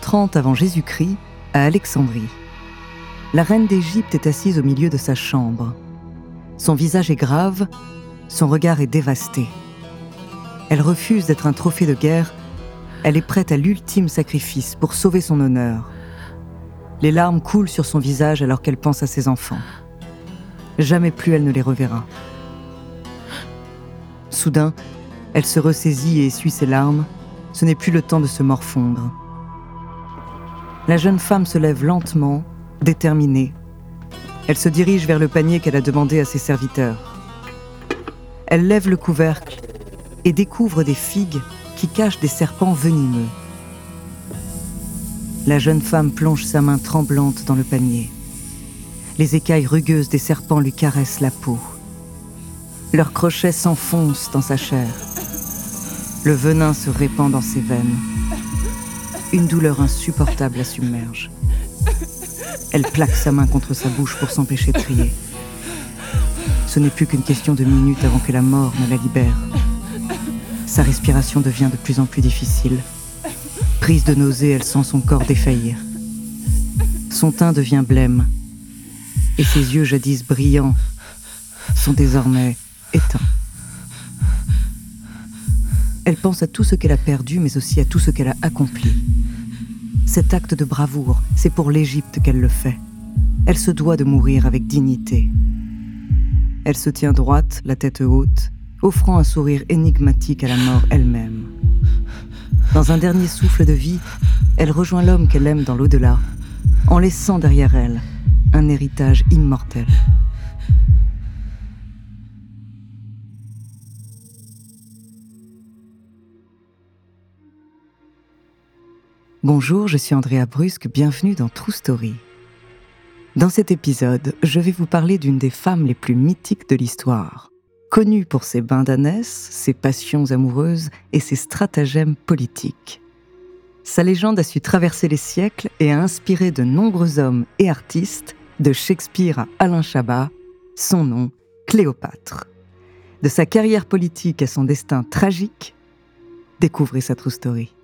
30 avant Jésus-Christ, à Alexandrie. La reine d'Égypte est assise au milieu de sa chambre. Son visage est grave, son regard est dévasté. Elle refuse d'être un trophée de guerre, elle est prête à l'ultime sacrifice pour sauver son honneur. Les larmes coulent sur son visage alors qu'elle pense à ses enfants. Jamais plus elle ne les reverra. Soudain, elle se ressaisit et essuie ses larmes. Ce n'est plus le temps de se morfondre. La jeune femme se lève lentement, déterminée. Elle se dirige vers le panier qu'elle a demandé à ses serviteurs. Elle lève le couvercle et découvre des figues qui cachent des serpents venimeux. La jeune femme plonge sa main tremblante dans le panier. Les écailles rugueuses des serpents lui caressent la peau. Leurs crochets s'enfoncent dans sa chair. Le venin se répand dans ses veines. Une douleur insupportable la submerge. Elle plaque sa main contre sa bouche pour s'empêcher de crier. Ce n'est plus qu'une question de minutes avant que la mort ne la libère. Sa respiration devient de plus en plus difficile. Prise de nausée, elle sent son corps défaillir. Son teint devient blême, et ses yeux jadis brillants sont désormais éteints. Elle pense à tout ce qu'elle a perdu, mais aussi à tout ce qu'elle a accompli. Cet acte de bravoure, c'est pour l'Égypte qu'elle le fait. Elle se doit de mourir avec dignité. Elle se tient droite, la tête haute, offrant un sourire énigmatique à la mort elle-même. Dans un dernier souffle de vie, elle rejoint l'homme qu'elle aime dans l'au-delà, en laissant derrière elle un héritage immortel. Bonjour, je suis Andrea Brusque, bienvenue dans True Story. Dans cet épisode, je vais vous parler d'une des femmes les plus mythiques de l'histoire, Connue pour ses bains d'ânesse, ses passions amoureuses et ses stratagèmes politiques. Sa légende a su traverser les siècles et a inspiré de nombreux hommes et artistes, de Shakespeare à Alain Chabat, son nom, Cléopâtre. De sa carrière politique à son destin tragique, découvrez sa true story.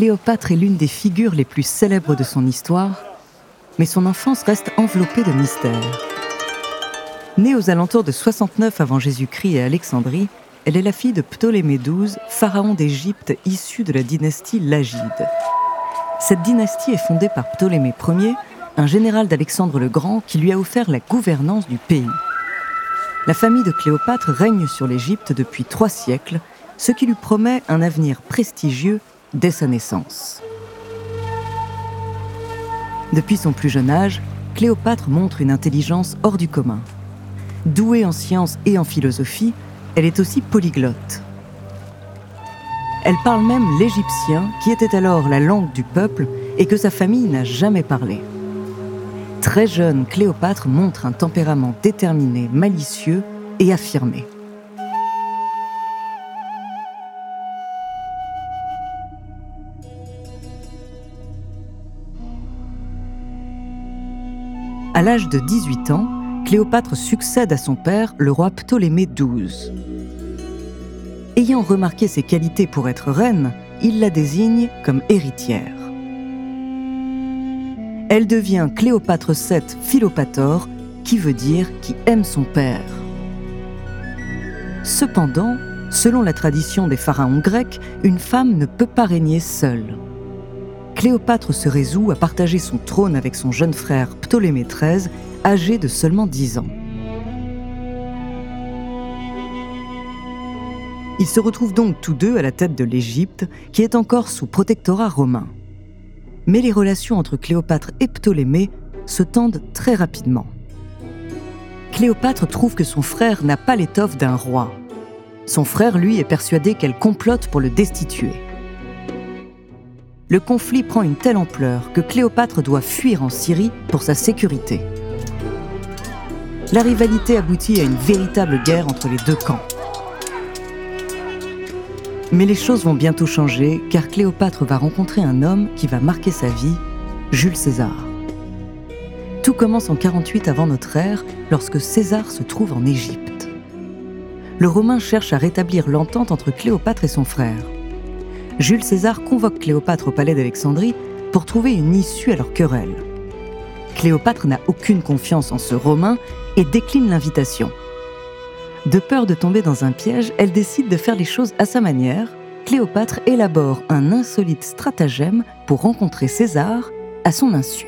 Cléopâtre est l'une des figures les plus célèbres de son histoire, mais son enfance reste enveloppée de mystères. Née aux alentours de 69 avant Jésus-Christ à Alexandrie, elle est la fille de Ptolémée XII, pharaon d'Égypte issu de la dynastie Lagide. Cette dynastie est fondée par Ptolémée Ier, un général d'Alexandre le Grand qui lui a offert la gouvernance du pays. La famille de Cléopâtre règne sur l'Égypte depuis trois siècles, ce qui lui promet un avenir prestigieux dès sa naissance. Depuis son plus jeune âge, Cléopâtre montre une intelligence hors du commun. Douée en sciences et en philosophie, elle est aussi polyglotte. Elle parle même l'égyptien, qui était alors la langue du peuple et que sa famille n'a jamais parlé. Très jeune, Cléopâtre montre un tempérament déterminé, malicieux et affirmé. À l'âge de 18 ans, Cléopâtre succède à son père, le roi Ptolémée XII. Ayant remarqué ses qualités pour être reine, il la désigne comme héritière. Elle devient Cléopâtre VII Philopator, qui veut dire qui aime son père. Cependant, selon la tradition des pharaons grecs, une femme ne peut pas régner seule. Cléopâtre se résout à partager son trône avec son jeune frère Ptolémée XIII, âgé de seulement 10 ans. Ils se retrouvent donc tous deux à la tête de l'Égypte, qui est encore sous protectorat romain. Mais les relations entre Cléopâtre et Ptolémée se tendent très rapidement. Cléopâtre trouve que son frère n'a pas l'étoffe d'un roi. Son frère, lui, est persuadé qu'elle complote pour le destituer. Le conflit prend une telle ampleur que Cléopâtre doit fuir en Syrie pour sa sécurité. La rivalité aboutit à une véritable guerre entre les deux camps. Mais les choses vont bientôt changer car Cléopâtre va rencontrer un homme qui va marquer sa vie, Jules César. Tout commence en 48 avant notre ère lorsque César se trouve en Égypte. Le Romain cherche à rétablir l'entente entre Cléopâtre et son frère. Jules César convoque Cléopâtre au palais d'Alexandrie pour trouver une issue à leur querelle. Cléopâtre n'a aucune confiance en ce Romain et décline l'invitation. De peur de tomber dans un piège, elle décide de faire les choses à sa manière. Cléopâtre élabore un insolite stratagème pour rencontrer César à son insu.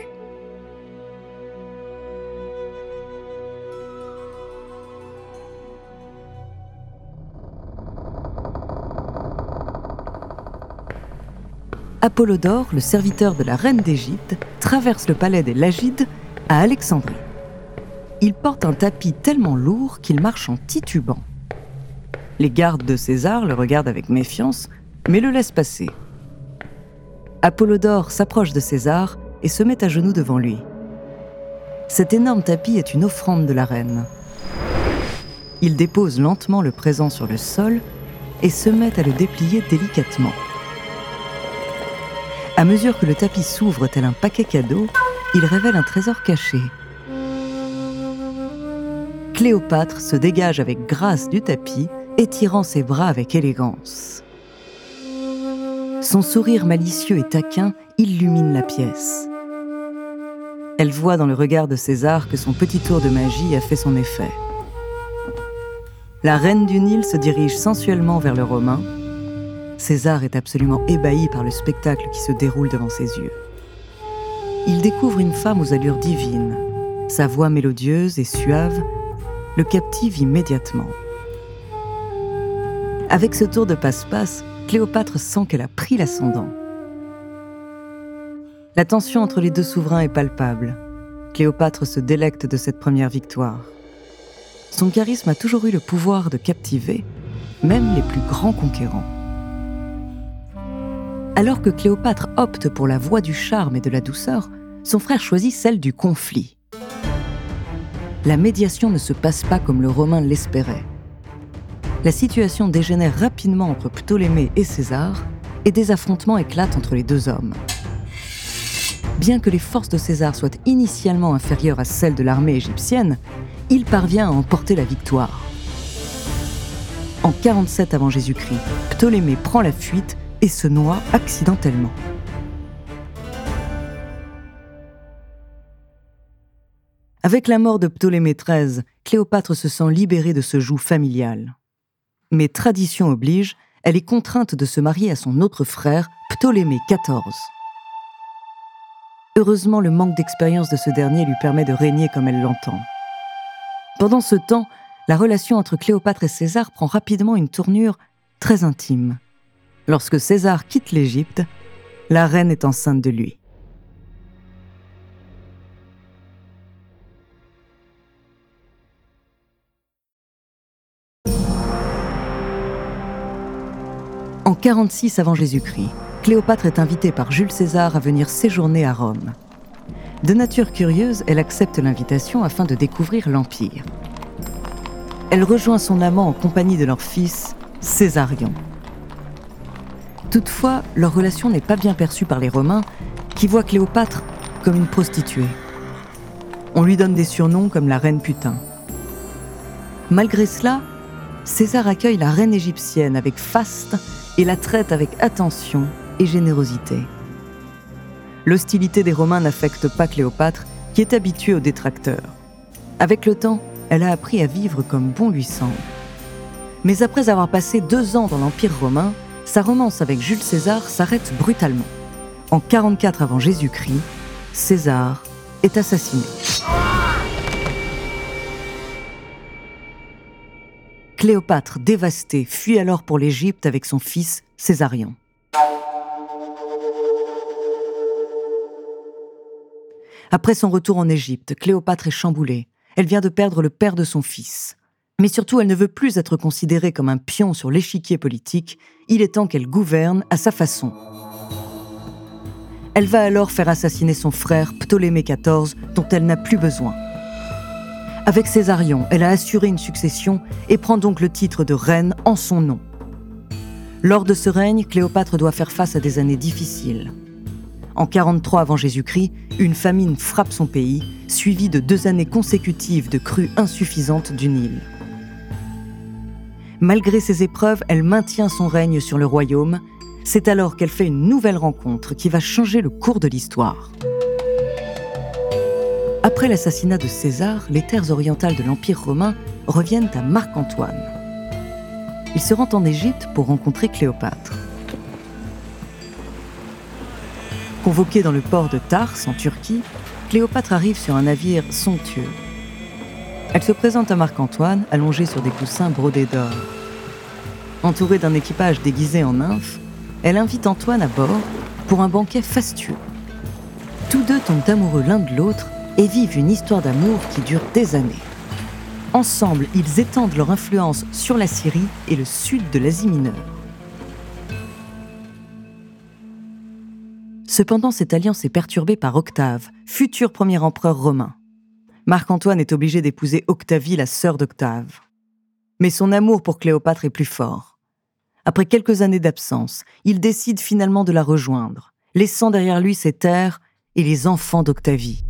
Apollodore, le serviteur de la reine d'Égypte, traverse le palais des Lagides à Alexandrie. Il porte un tapis tellement lourd qu'il marche en titubant. Les gardes de César le regardent avec méfiance, mais le laissent passer. Apollodore s'approche de César et se met à genoux devant lui. Cet énorme tapis est une offrande de la reine. Il dépose lentement le présent sur le sol et se met à le déplier délicatement. À mesure que le tapis s'ouvre tel un paquet cadeau, il révèle un trésor caché. Cléopâtre se dégage avec grâce du tapis, étirant ses bras avec élégance. Son sourire malicieux et taquin illumine la pièce. Elle voit dans le regard de César que son petit tour de magie a fait son effet. La reine du Nil se dirige sensuellement vers le Romain César est absolument ébahi par le spectacle qui se déroule devant ses yeux. Il découvre une femme aux allures divines. Sa voix mélodieuse et suave le captive immédiatement. Avec ce tour de passe-passe, Cléopâtre sent qu'elle a pris l'ascendant. La tension entre les deux souverains est palpable. Cléopâtre se délecte de cette première victoire. Son charisme a toujours eu le pouvoir de captiver même les plus grands conquérants. Alors que Cléopâtre opte pour la voie du charme et de la douceur, son frère choisit celle du conflit. La médiation ne se passe pas comme le Romain l'espérait. La situation dégénère rapidement entre Ptolémée et César, et des affrontements éclatent entre les deux hommes. Bien que les forces de César soient initialement inférieures à celles de l'armée égyptienne, il parvient à emporter la victoire. En 47 avant Jésus-Christ, Ptolémée prend la fuite et se noie accidentellement. Avec la mort de Ptolémée XIII, Cléopâtre se sent libérée de ce joug familial. Mais tradition oblige, elle est contrainte de se marier à son autre frère, Ptolémée XIV. Heureusement, le manque d'expérience de ce dernier lui permet de régner comme elle l'entend. Pendant ce temps, la relation entre Cléopâtre et César prend rapidement une tournure très intime. Lorsque César quitte l'Égypte, la reine est enceinte de lui. En 46 avant Jésus-Christ, Cléopâtre est invitée par Jules César à venir séjourner à Rome. De nature curieuse, elle accepte l'invitation afin de découvrir l'Empire. Elle rejoint son amant en compagnie de leur fils, Césarion. Toutefois, leur relation n'est pas bien perçue par les Romains, qui voient Cléopâtre comme une prostituée. On lui donne des surnoms comme la reine putain. Malgré cela, César accueille la reine égyptienne avec faste et la traite avec attention et générosité. L'hostilité des Romains n'affecte pas Cléopâtre, qui est habituée aux détracteurs. Avec le temps, elle a appris à vivre comme bon lui semble. Mais après avoir passé deux ans dans l'Empire romain, sa romance avec Jules César s'arrête brutalement. En 44 avant Jésus-Christ, César est assassiné. Cléopâtre, dévastée, fuit alors pour l'Égypte avec son fils Césarion. Après son retour en Égypte, Cléopâtre est chamboulée. Elle vient de perdre le père de son fils. Mais surtout, elle ne veut plus être considérée comme un pion sur l'échiquier politique, il est temps qu'elle gouverne à sa façon. Elle va alors faire assassiner son frère Ptolémée XIV, dont elle n'a plus besoin. Avec Césarion, elle a assuré une succession et prend donc le titre de reine en son nom. Lors de ce règne, Cléopâtre doit faire face à des années difficiles. En 43 avant Jésus-Christ, une famine frappe son pays, suivie de deux années consécutives de crues insuffisantes du Nil. Malgré ces épreuves, elle maintient son règne sur le royaume. C'est alors qu'elle fait une nouvelle rencontre qui va changer le cours de l'histoire. Après l'assassinat de César, les terres orientales de l'Empire romain reviennent à Marc-Antoine. Il se rend en Égypte pour rencontrer Cléopâtre. Convoquée dans le port de Tars, en Turquie, Cléopâtre arrive sur un navire somptueux. Elle se présente à Marc-Antoine, allongée sur des coussins brodés d'or. Entourée d'un équipage déguisé en nymphe, elle invite Antoine à bord pour un banquet fastueux. Tous deux tombent amoureux l'un de l'autre et vivent une histoire d'amour qui dure des années. Ensemble, ils étendent leur influence sur la Syrie et le sud de l'Asie mineure. Cependant, cette alliance est perturbée par Octave, futur premier empereur romain. Marc-Antoine est obligé d'épouser Octavie, la sœur d'Octave. Mais son amour pour Cléopâtre est plus fort. Après quelques années d'absence, il décide finalement de la rejoindre, laissant derrière lui ses terres et les enfants d'Octavie.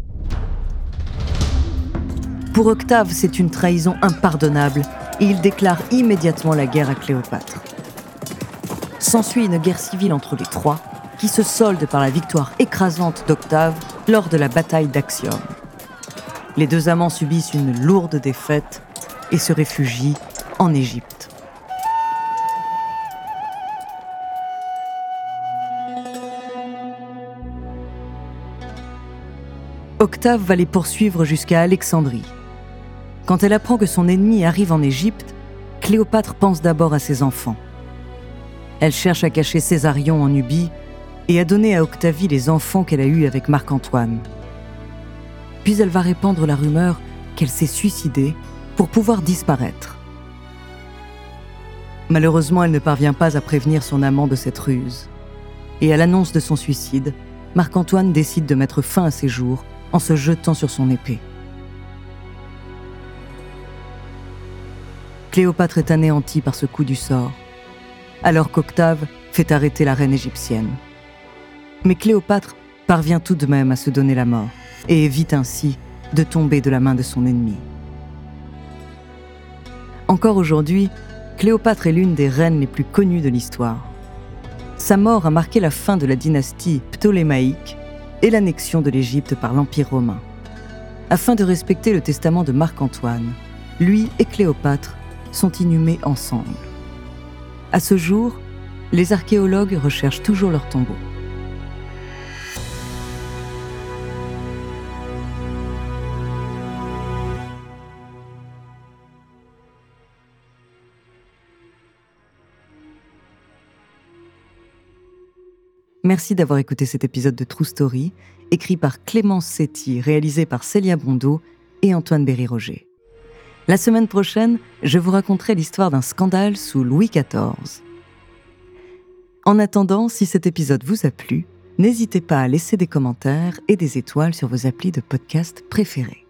Pour Octave, c'est une trahison impardonnable et il déclare immédiatement la guerre à Cléopâtre. S'ensuit une guerre civile entre les trois qui se solde par la victoire écrasante d'Octave lors de la bataille d'Axiom. Les deux amants subissent une lourde défaite et se réfugient en Égypte. Octave va les poursuivre jusqu'à Alexandrie. Quand elle apprend que son ennemi arrive en Égypte, Cléopâtre pense d'abord à ses enfants. Elle cherche à cacher Césarion en Nubie et à donner à Octavie les enfants qu'elle a eus avec Marc-Antoine. Puis elle va répandre la rumeur qu'elle s'est suicidée pour pouvoir disparaître. Malheureusement, elle ne parvient pas à prévenir son amant de cette ruse. Et à l'annonce de son suicide, Marc-Antoine décide de mettre fin à ses jours en se jetant sur son épée. Cléopâtre est anéantie par ce coup du sort, alors qu'Octave fait arrêter la reine égyptienne. Mais Cléopâtre parvient tout de même à se donner la mort et évite ainsi de tomber de la main de son ennemi. Encore aujourd'hui, Cléopâtre est l'une des reines les plus connues de l'histoire. Sa mort a marqué la fin de la dynastie ptolémaïque et l'annexion de l'Égypte par l'Empire romain. Afin de respecter le testament de Marc-Antoine, lui et Cléopâtre sont inhumés ensemble. À ce jour, les archéologues recherchent toujours leur tombeau. Merci d'avoir écouté cet épisode de True Story, écrit par Clémence Setti, réalisé par Célia Bondo et Antoine Berry-Roger. La semaine prochaine, je vous raconterai l'histoire d'un scandale sous Louis XIV. En attendant, si cet épisode vous a plu, n'hésitez pas à laisser des commentaires et des étoiles sur vos applis de podcast préférés.